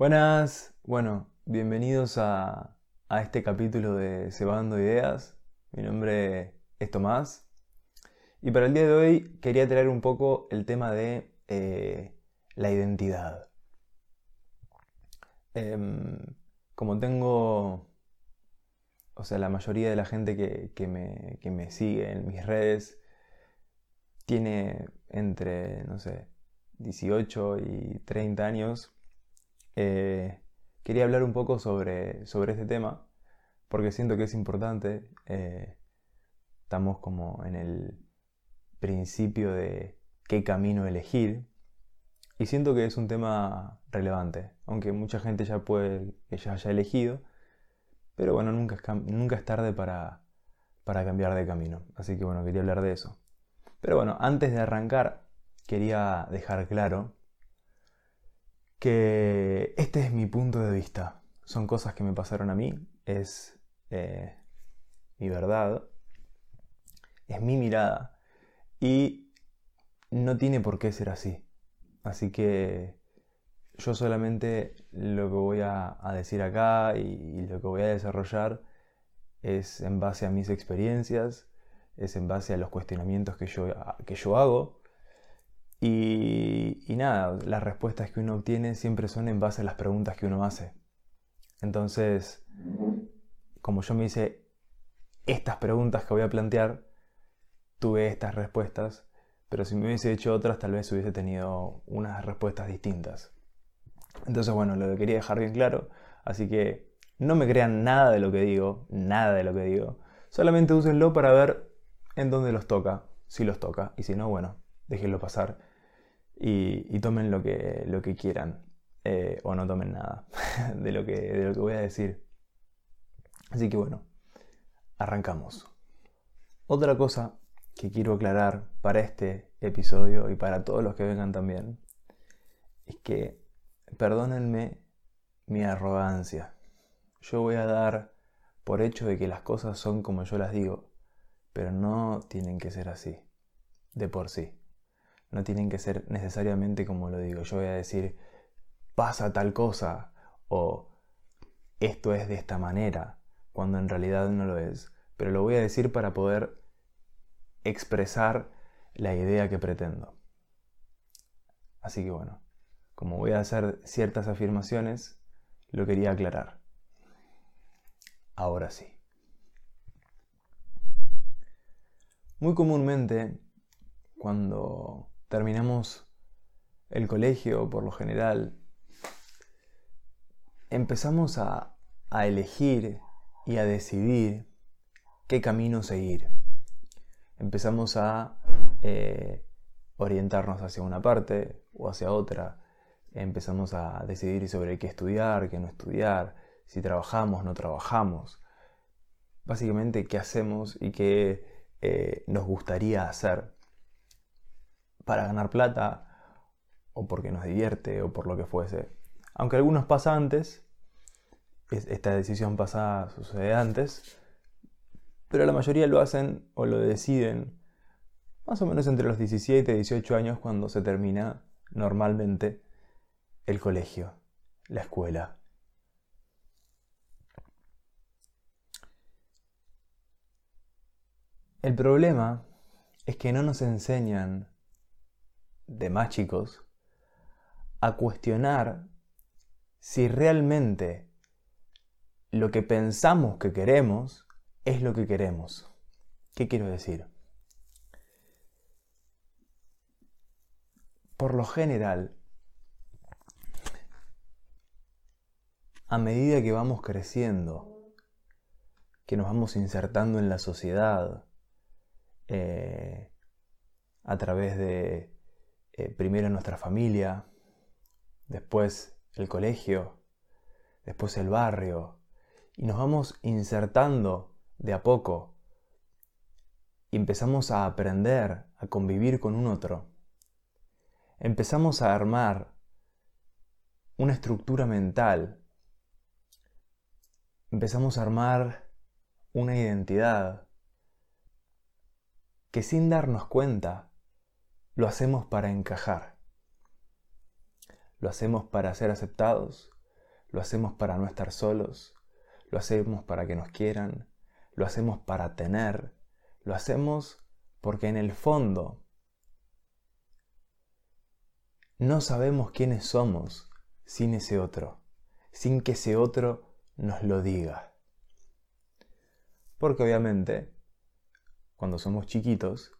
Buenas, bueno, bienvenidos a, este capítulo de Cebando Ideas. Mi nombre es Tomás y para el día de hoy quería traer un poco el tema de eh, la identidad. Em, como tengo, o sea, la mayoría de la gente que, me, que me sigue en mis redes tiene entre, no sé, 18 y 30 años, eh, quería hablar un poco sobre, sobre este tema, porque siento que es importante. Eh, estamos como en el principio de qué camino elegir. Y siento que es un tema relevante, aunque mucha gente ya puede que ya haya elegido, pero bueno, nunca es, nunca es tarde para, para cambiar de camino. Así que bueno, quería hablar de eso. Pero bueno, antes de arrancar, quería dejar claro que este es mi punto de vista. Son cosas que me pasaron a mí, es eh, mi verdad, es mi mirada y no tiene por qué ser así. Así que yo solamente lo que voy a, decir acá y, lo que voy a desarrollar es en base a mis experiencias, es en base a los cuestionamientos que yo, que yo hago y, nada, las respuestas que uno obtiene siempre son en base a las preguntas que uno hace. Entonces, como yo me hice estas preguntas que voy a plantear, tuve estas respuestas, pero si me hubiese hecho otras, tal vez hubiese tenido unas respuestas distintas. Entonces, bueno, lo quería dejar bien claro, así que no me crean nada de lo que digo, nada de lo que digo, solamente úsenlo para ver en dónde los toca, si los toca, y si no, bueno, déjenlo pasar y, tomen lo que, lo que quieran. Eh, o no tomen nada de lo, que, de lo que voy a decir. Así que bueno, arrancamos. Otra cosa que quiero aclarar para este episodio y para todos los que vengan también es que perdónenme mi arrogancia. Yo voy a dar por hecho de que las cosas son como yo las digo, pero no tienen que ser así, de por sí no tienen que ser necesariamente como lo digo. Yo voy a decir, pasa tal cosa o esto es de esta manera, cuando en realidad no lo es. Pero lo voy a decir para poder expresar la idea que pretendo. Así que bueno, como voy a hacer ciertas afirmaciones, lo quería aclarar. Ahora sí. Muy comúnmente, cuando terminamos el colegio por lo general, empezamos a, elegir y a decidir qué camino seguir. Empezamos a eh, orientarnos hacia una parte o hacia otra. Empezamos a decidir sobre qué estudiar, qué no estudiar, si trabajamos, no trabajamos. Básicamente qué hacemos y qué eh, nos gustaría hacer para ganar plata, o porque nos divierte, o por lo que fuese. Aunque algunos pasa antes, esta decisión pasada sucede antes, pero la mayoría lo hacen o lo deciden más o menos entre los 17 y 18 años cuando se termina normalmente el colegio, la escuela. El problema es que no nos enseñan de más chicos a cuestionar si realmente lo que pensamos que queremos es lo que queremos. ¿Qué quiero decir? Por lo general, a medida que vamos creciendo, que nos vamos insertando en la sociedad, eh, a través de eh, primero nuestra familia, después el colegio, después el barrio, y nos vamos insertando de a poco y empezamos a aprender a convivir con un otro. Empezamos a armar una estructura mental. Empezamos a armar una identidad que sin darnos cuenta lo hacemos para encajar. Lo hacemos para ser aceptados, lo hacemos para no estar solos, lo hacemos para que nos quieran, lo hacemos para tener, lo hacemos porque en el fondo no sabemos quiénes somos sin ese otro, sin que ese otro nos lo diga. Porque obviamente, cuando somos chiquitos,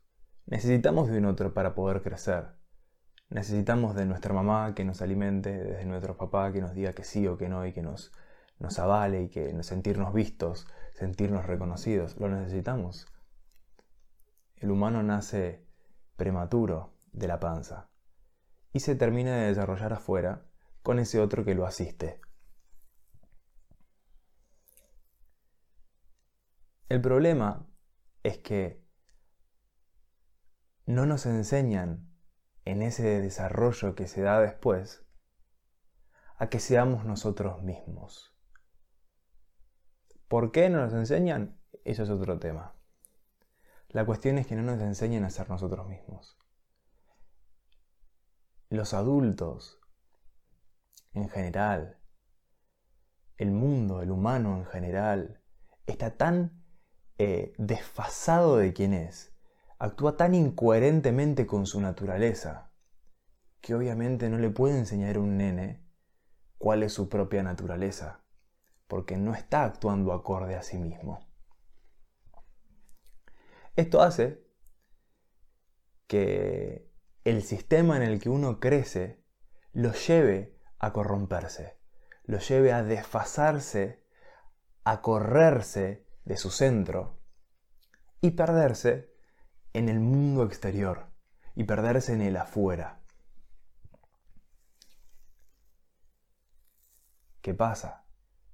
necesitamos de un otro para poder crecer. Necesitamos de nuestra mamá que nos alimente, de nuestro papá que nos diga que sí o que no y que nos, nos avale y que sentirnos vistos, sentirnos reconocidos. Lo necesitamos. El humano nace prematuro de la panza y se termina de desarrollar afuera con ese otro que lo asiste. El problema es que no nos enseñan en ese desarrollo que se da después a que seamos nosotros mismos. ¿Por qué no nos enseñan? Eso es otro tema. La cuestión es que no nos enseñan a ser nosotros mismos. Los adultos, en general, el mundo, el humano en general, está tan eh, desfasado de quién es, actúa tan incoherentemente con su naturaleza, que obviamente no le puede enseñar a un nene cuál es su propia naturaleza, porque no está actuando acorde a sí mismo. Esto hace que el sistema en el que uno crece lo lleve a corromperse, lo lleve a desfasarse, a correrse de su centro y perderse en el mundo exterior y perderse en el afuera. ¿Qué pasa?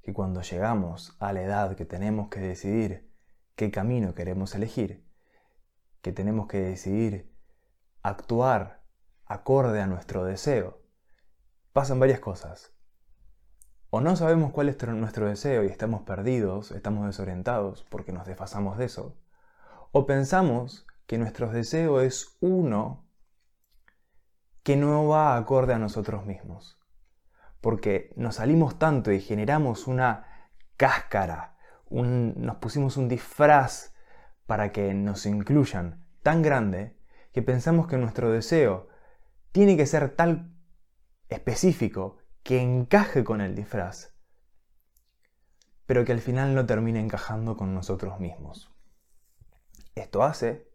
Que cuando llegamos a la edad que tenemos que decidir qué camino queremos elegir, que tenemos que decidir actuar acorde a nuestro deseo, pasan varias cosas. O no sabemos cuál es nuestro deseo y estamos perdidos, estamos desorientados porque nos desfasamos de eso. O pensamos que nuestro deseo es uno que no va acorde a nosotros mismos. Porque nos salimos tanto y generamos una cáscara, nos pusimos un disfraz para que nos incluyan tan grande que pensamos que nuestro deseo tiene que ser tal específico que encaje con el disfraz, pero que al final no termine encajando con nosotros mismos. Esto hace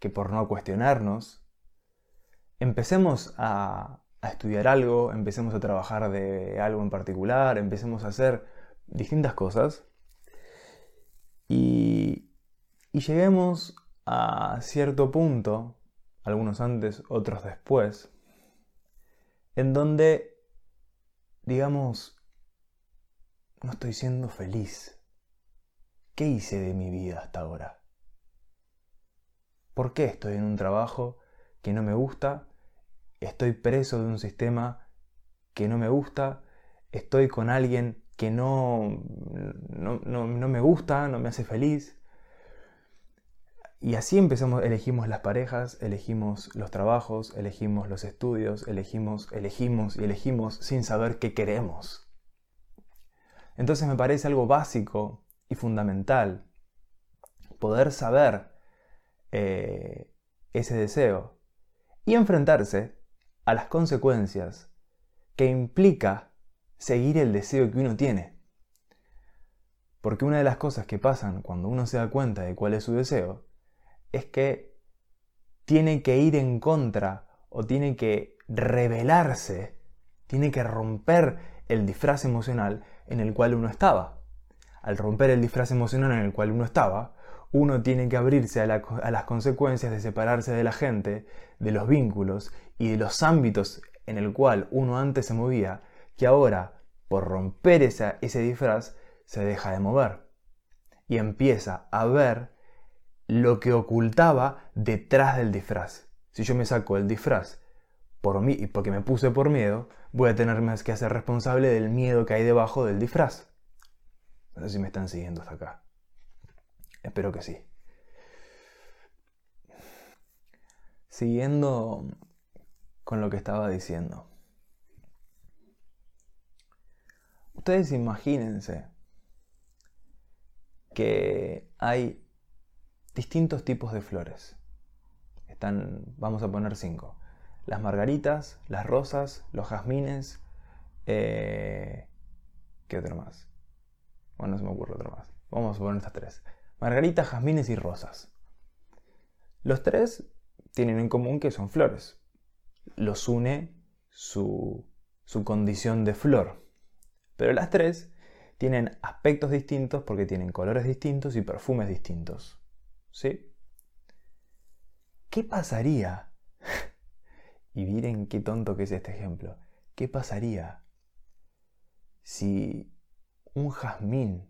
que por no cuestionarnos, empecemos a, estudiar algo, empecemos a trabajar de algo en particular, empecemos a hacer distintas cosas y, y lleguemos a cierto punto, algunos antes, otros después, en donde, digamos, no estoy siendo feliz. ¿Qué hice de mi vida hasta ahora? ¿Por qué estoy en un trabajo que no me gusta? ¿Estoy preso de un sistema que no me gusta? ¿Estoy con alguien que no, no, me gusta, no me hace feliz? Y así empezamos, elegimos las parejas, elegimos los trabajos, elegimos los estudios, elegimos, elegimos y elegimos sin saber qué queremos. Entonces me parece algo básico y fundamental poder saber eh, ese deseo y enfrentarse a las consecuencias que implica seguir el deseo que uno tiene. Porque una de las cosas que pasan cuando uno se da cuenta de cuál es su deseo es que tiene que ir en contra o tiene que revelarse, tiene que romper el disfraz emocional en el cual uno estaba. Al romper el disfraz emocional en el cual uno estaba, uno tiene que abrirse a, las consecuencias de separarse de la gente, de los vínculos y de los ámbitos en el cual uno antes se movía, que ahora, por romper ese disfraz, se deja de mover. Y empieza a ver lo que ocultaba detrás del disfraz. Si yo me saco el disfraz por mí y porque me puse por miedo, voy a tener más que hacer responsable del miedo que hay debajo del disfraz. No sé si me están siguiendo hasta acá. Espero que sí. Siguiendo con lo que estaba diciendo. ustedes imagínense que hay distintos tipos de flores. Están, vamos a poner cinco. Las margaritas, las rosas, los jazmines, eh, ¿qué otro más? Bueno, no se me ocurre otro más. Vamos a poner estas tres. Margaritas, jazmines y rosas. Los tres tienen en común que son flores. Los une su, su condición de flor. Pero las tres tienen aspectos distintos porque tienen colores distintos y perfumes distintos. ¿Sí? ¿Qué pasaría? y miren qué tonto que es este ejemplo. ¿Qué pasaría si un jazmín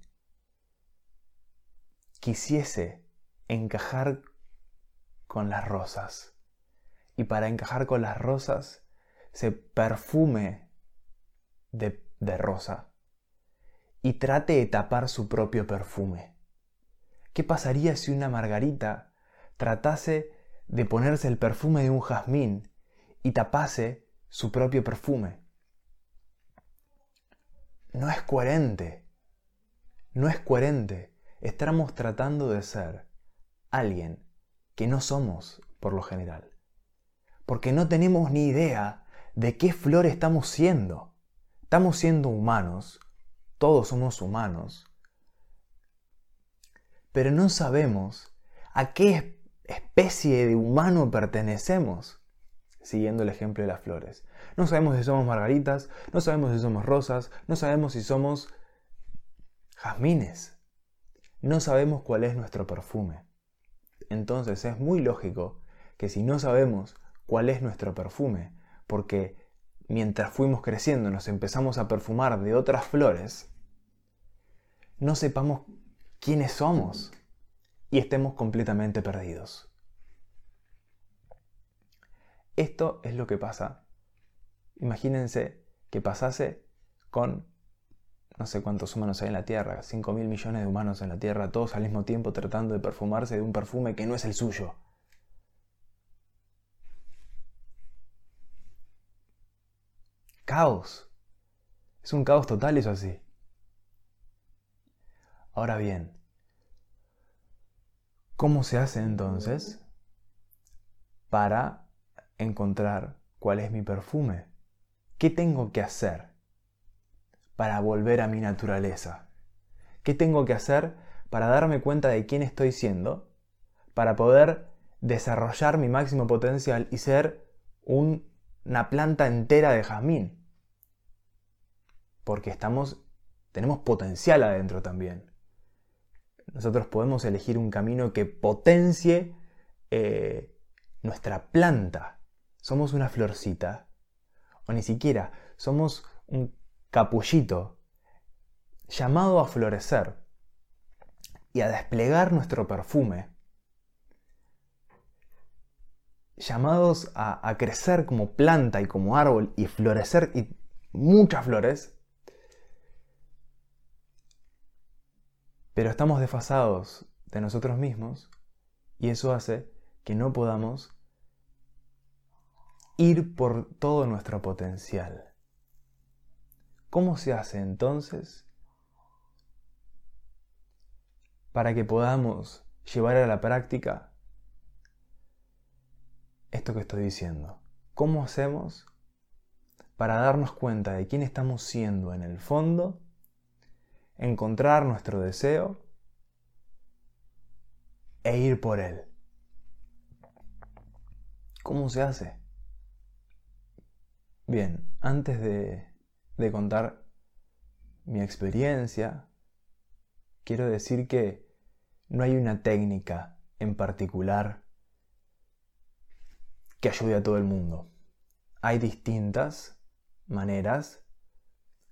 quisiese encajar con las rosas y para encajar con las rosas se perfume de, de rosa y trate de tapar su propio perfume. ¿Qué pasaría si una margarita tratase de ponerse el perfume de un jazmín y tapase su propio perfume? No es coherente. No es coherente. Estamos tratando de ser alguien que no somos por lo general. Porque no tenemos ni idea de qué flor estamos siendo. Estamos siendo humanos, todos somos humanos, pero no sabemos a qué especie de humano pertenecemos, siguiendo el ejemplo de las flores. No sabemos si somos margaritas, no sabemos si somos rosas, no sabemos si somos jazmines, no sabemos cuál es nuestro perfume. Entonces es muy lógico que si no sabemos cuál es nuestro perfume, porque mientras fuimos creciendo nos empezamos a perfumar de otras flores, no sepamos quiénes somos y estemos completamente perdidos. Esto es lo que pasa. Imagínense que pasase con no sé cuántos humanos hay en la Tierra, 5 mil millones de humanos en la Tierra, todos al mismo tiempo tratando de perfumarse de un perfume que no es el suyo. Caos. Es un caos total eso así. Ahora bien, ¿cómo se hace entonces para encontrar cuál es mi perfume? ¿Qué tengo que hacer para volver a mi naturaleza? ¿Qué tengo que hacer para darme cuenta de quién estoy siendo? Para poder desarrollar mi máximo potencial y ser una planta entera de jazmín. Porque estamos, tenemos potencial adentro también nosotros podemos elegir un camino que potencie eh, nuestra planta. Somos una florcita, o ni siquiera, somos un capullito llamado a florecer y a desplegar nuestro perfume, llamados a, crecer como planta y como árbol y florecer y muchas flores, Pero estamos desfasados de nosotros mismos y eso hace que no podamos ir por todo nuestro potencial. ¿Cómo se hace entonces para que podamos llevar a la práctica esto que estoy diciendo? ¿Cómo hacemos para darnos cuenta de quién estamos siendo en el fondo encontrar nuestro deseo e ir por él. ¿Cómo se hace? Bien, antes de, de contar mi experiencia, quiero decir que no hay una técnica en particular que ayude a todo el mundo. Hay distintas maneras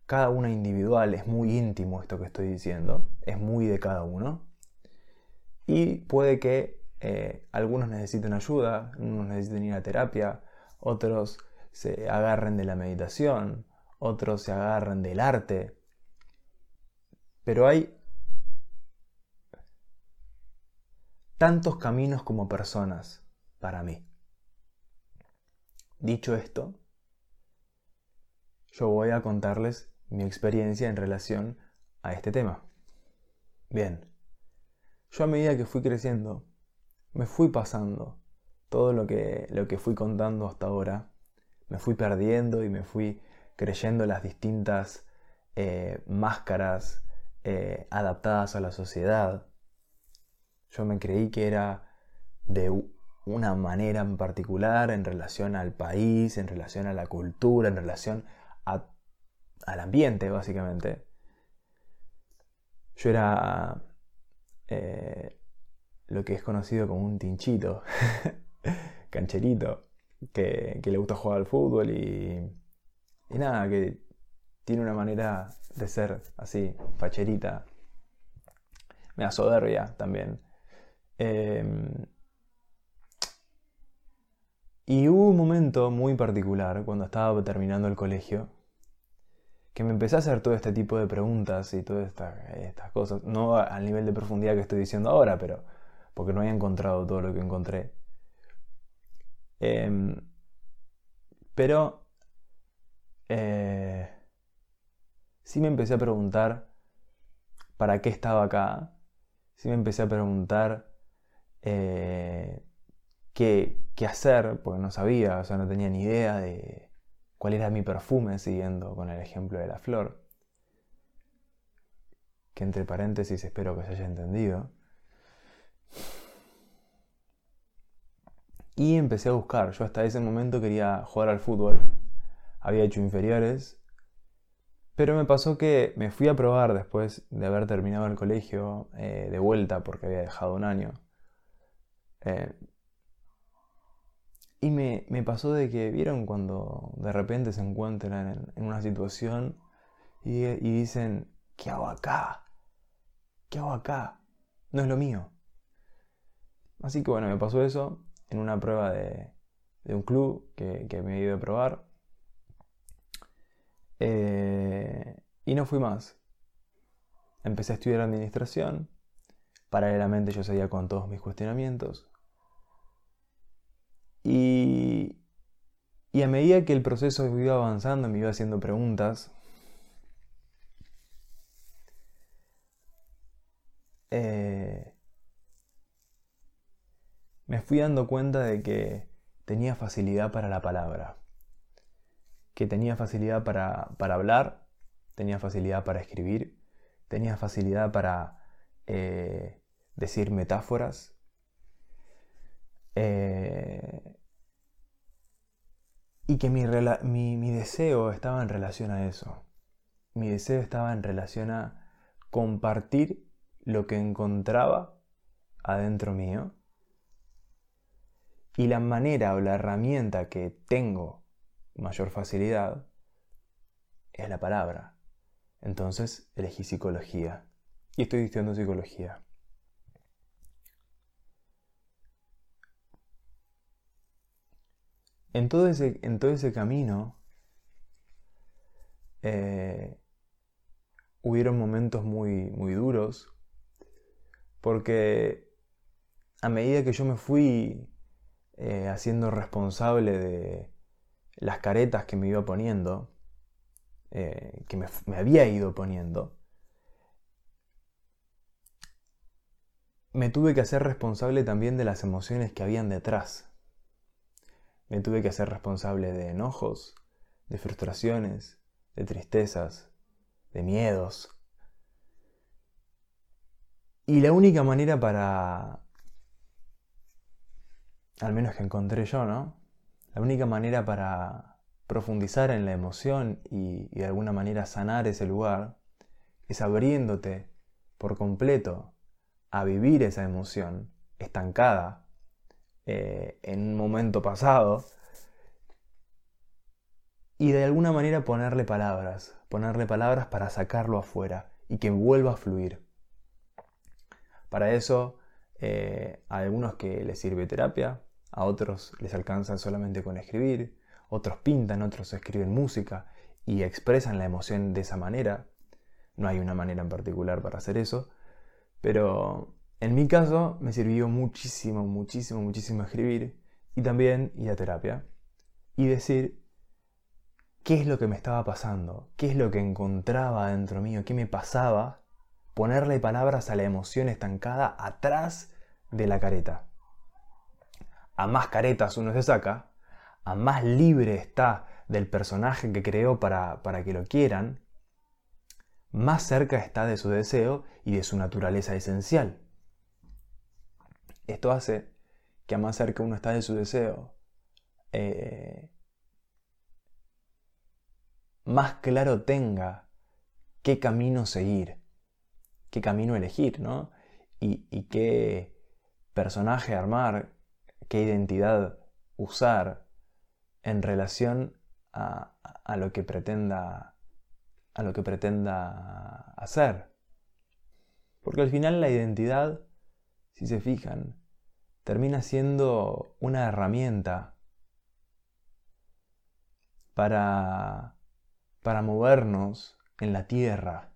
cada una individual, es muy íntimo esto que estoy diciendo, es muy de cada uno. Y puede que eh, algunos necesiten ayuda, unos necesiten ir a terapia, otros se agarren de la meditación, otros se agarren del arte. Pero hay tantos caminos como personas para mí. Dicho esto, yo voy a contarles mi experiencia en relación a este tema. Bien, yo a medida que fui creciendo, me fui pasando todo lo que, lo que fui contando hasta ahora, me fui perdiendo y me fui creyendo las distintas eh, máscaras eh, adaptadas a la sociedad. Yo me creí que era de una manera en particular en relación al país, en relación a la cultura, en relación al ambiente, básicamente. Yo era eh, lo que es conocido como un tinchito, cancherito, que, le gusta jugar al fútbol y, y nada, que tiene una manera de ser así, facherita, me da soberbia también. Em, y hubo un momento muy particular cuando estaba terminando el colegio que me empecé a hacer todo este tipo de preguntas y todas estas cosas, no al nivel de profundidad que estoy diciendo ahora, pero porque no había encontrado todo lo que encontré. Em, pero eh, sí me empecé a preguntar para qué estaba acá, sí me empecé a preguntar eh, qué, hacer, porque no sabía, o sea, no tenía ni idea de cuál era mi perfume, siguiendo con el ejemplo de la flor. Que entre paréntesis espero que se haya entendido. Y empecé a buscar. Yo hasta ese momento quería jugar al fútbol. Había hecho inferiores. Pero me pasó que me fui a probar después de haber terminado el colegio eh, de vuelta porque había dejado un año. Eh, y me, pasó de que, ¿vieron cuando de repente se encuentran en, una situación y, dicen, ¿qué hago acá? ¿Qué hago acá? No es lo mío. Así que bueno, me pasó eso en una prueba de, un club que, me he ido a probar. Eh, y no fui más. Empecé a estudiar administración. Paralelamente yo seguía con todos mis cuestionamientos. Y, a medida que el proceso iba avanzando, me iba haciendo preguntas. Eh, me fui dando cuenta de que tenía facilidad para la palabra, que tenía facilidad para, hablar, tenía facilidad para escribir, tenía facilidad para eh, decir metáforas, eh, y que mi, mi, deseo estaba en relación a eso. Mi deseo estaba en relación a compartir lo que encontraba adentro mío. Y la manera o la herramienta que tengo mayor facilidad es la palabra. Entonces elegí psicología. Y estoy estudiando psicología. en todo ese, en todo ese camino eh, hubieron momentos muy, muy duros porque a medida que yo me fui eh, haciendo responsable de las caretas que me iba poniendo, eh, que me, me había ido poniendo, me tuve que hacer responsable también de las emociones que habían detrás. Me tuve que hacer responsable de enojos, de frustraciones, de tristezas, de miedos. Y la única manera para, al menos que encontré yo, ¿no? La única manera para profundizar en la emoción y, de alguna manera sanar ese lugar es abriéndote por completo a vivir esa emoción estancada eh, en un momento pasado y de alguna manera ponerle palabras, ponerle palabras para sacarlo afuera y que vuelva a fluir. Para eso, eh, a algunos que les sirve terapia, a otros les alcanza solamente con escribir, otros pintan, otros escriben música y expresan la emoción de esa manera. No hay una manera en particular para hacer eso, pero en mi caso me sirvió muchísimo, muchísimo, muchísimo escribir y también ir a terapia y decir qué es lo que me estaba pasando, qué es lo que encontraba dentro mío, qué me pasaba, ponerle palabras a la emoción estancada atrás de la careta. A más caretas uno se saca, a más libre está del personaje que creó para, para que lo quieran, más cerca está de su deseo y de su naturaleza esencial. Esto hace que a más cerca uno está de su deseo, eh, más claro tenga qué camino seguir, qué camino elegir, ¿no? Y, y qué personaje armar, qué identidad usar en relación a, lo que pretenda a lo que pretenda hacer. Porque al final la identidad, si se fijan, termina siendo una herramienta para, para movernos en la tierra.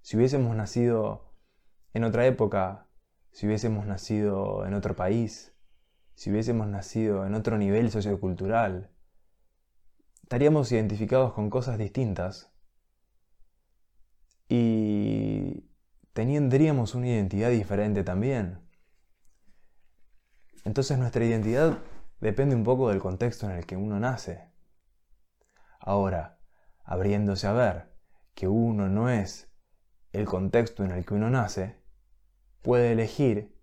Si hubiésemos nacido en otra época, si hubiésemos nacido en otro país, si hubiésemos nacido en otro nivel sociocultural, estaríamos identificados con cosas distintas y tendríamos una identidad diferente también. Entonces nuestra identidad depende un poco del contexto en el que uno nace. Ahora, abriéndose a ver que uno no es el contexto en el que uno nace, puede elegir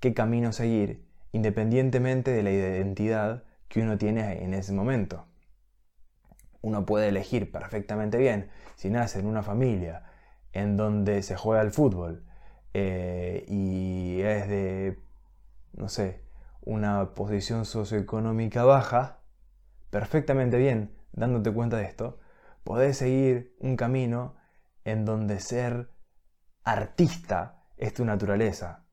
qué camino seguir independientemente de la identidad que uno tiene en ese momento. Uno puede elegir perfectamente bien si nace en una familia en donde se juega el fútbol eh, y es de, no sé, una posición socioeconómica baja, perfectamente bien, dándote cuenta de esto, podés seguir un camino en donde ser artista es tu naturaleza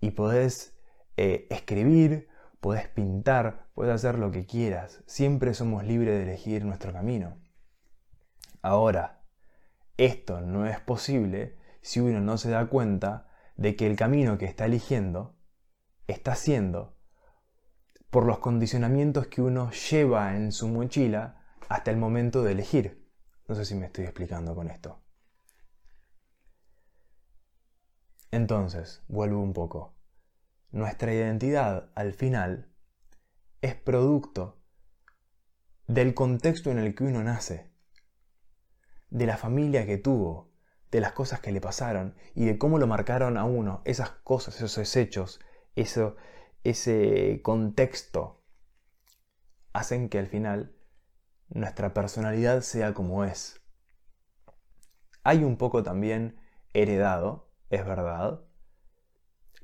y podés eh, escribir, podés pintar, podés hacer lo que quieras. Siempre somos libres de elegir nuestro camino. Ahora, esto no es posible si uno no se da cuenta de que el camino que está eligiendo está haciendo por los condicionamientos que uno lleva en su mochila hasta el momento de elegir. No sé si me estoy explicando con esto. Entonces, vuelvo un poco. Nuestra identidad, al final, es producto del contexto en el que uno nace de la familia que tuvo, de las cosas que le pasaron y de cómo lo marcaron a uno, esas cosas, esos hechos, eso, ese contexto, hacen que al final nuestra personalidad sea como es. Hay un poco también heredado, es verdad,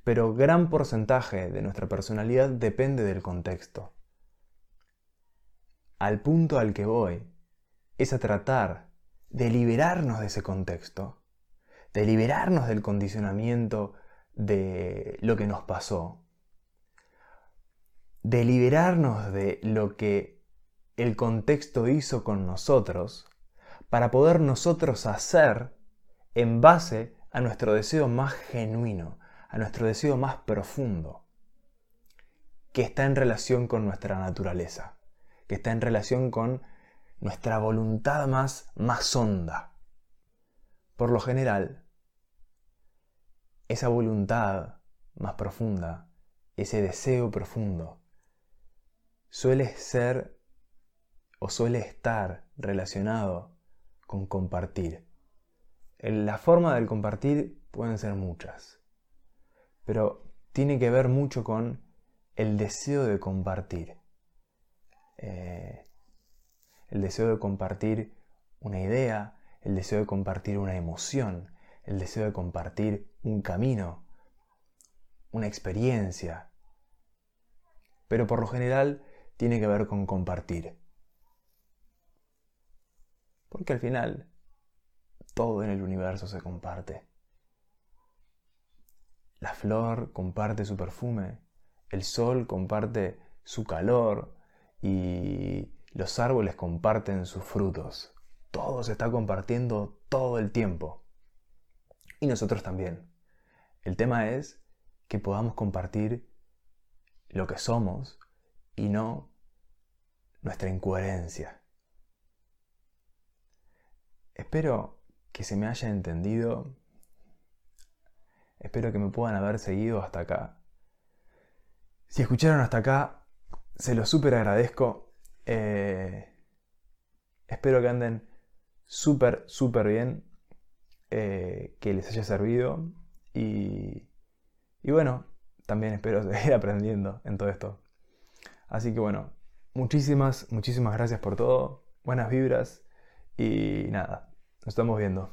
pero gran porcentaje de nuestra personalidad depende del contexto. Al punto al que voy es a tratar de liberarnos de ese contexto, de liberarnos del condicionamiento de lo que nos pasó, de liberarnos de lo que el contexto hizo con nosotros, para poder nosotros hacer en base a nuestro deseo más genuino, a nuestro deseo más profundo, que está en relación con nuestra naturaleza, que está en relación con nuestra voluntad más, más honda. Por lo general, esa voluntad más profunda, ese deseo profundo, suele ser o suele estar relacionado con compartir. La forma del compartir pueden ser muchas, pero tiene que ver mucho con el deseo de compartir. Eh, el deseo de compartir una idea, el deseo de compartir una emoción, el deseo de compartir un camino, una experiencia. Pero por lo general tiene que ver con compartir. Porque al final todo en el universo se comparte. La flor comparte su perfume, el sol comparte su calor y los árboles comparten sus frutos. Todo se está compartiendo todo el tiempo. Y nosotros también. El tema es que podamos compartir lo que somos y no nuestra incoherencia. espero que se me haya entendido. Espero que me puedan haber seguido hasta acá. Si escucharon hasta acá, se lo súper agradezco. Eh, espero que anden súper, súper bien. Eh, que les haya servido. Y, y bueno, también espero seguir aprendiendo en todo esto. Así que bueno, muchísimas, muchísimas gracias por todo. Buenas vibras. Y nada, nos estamos viendo.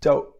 Chao.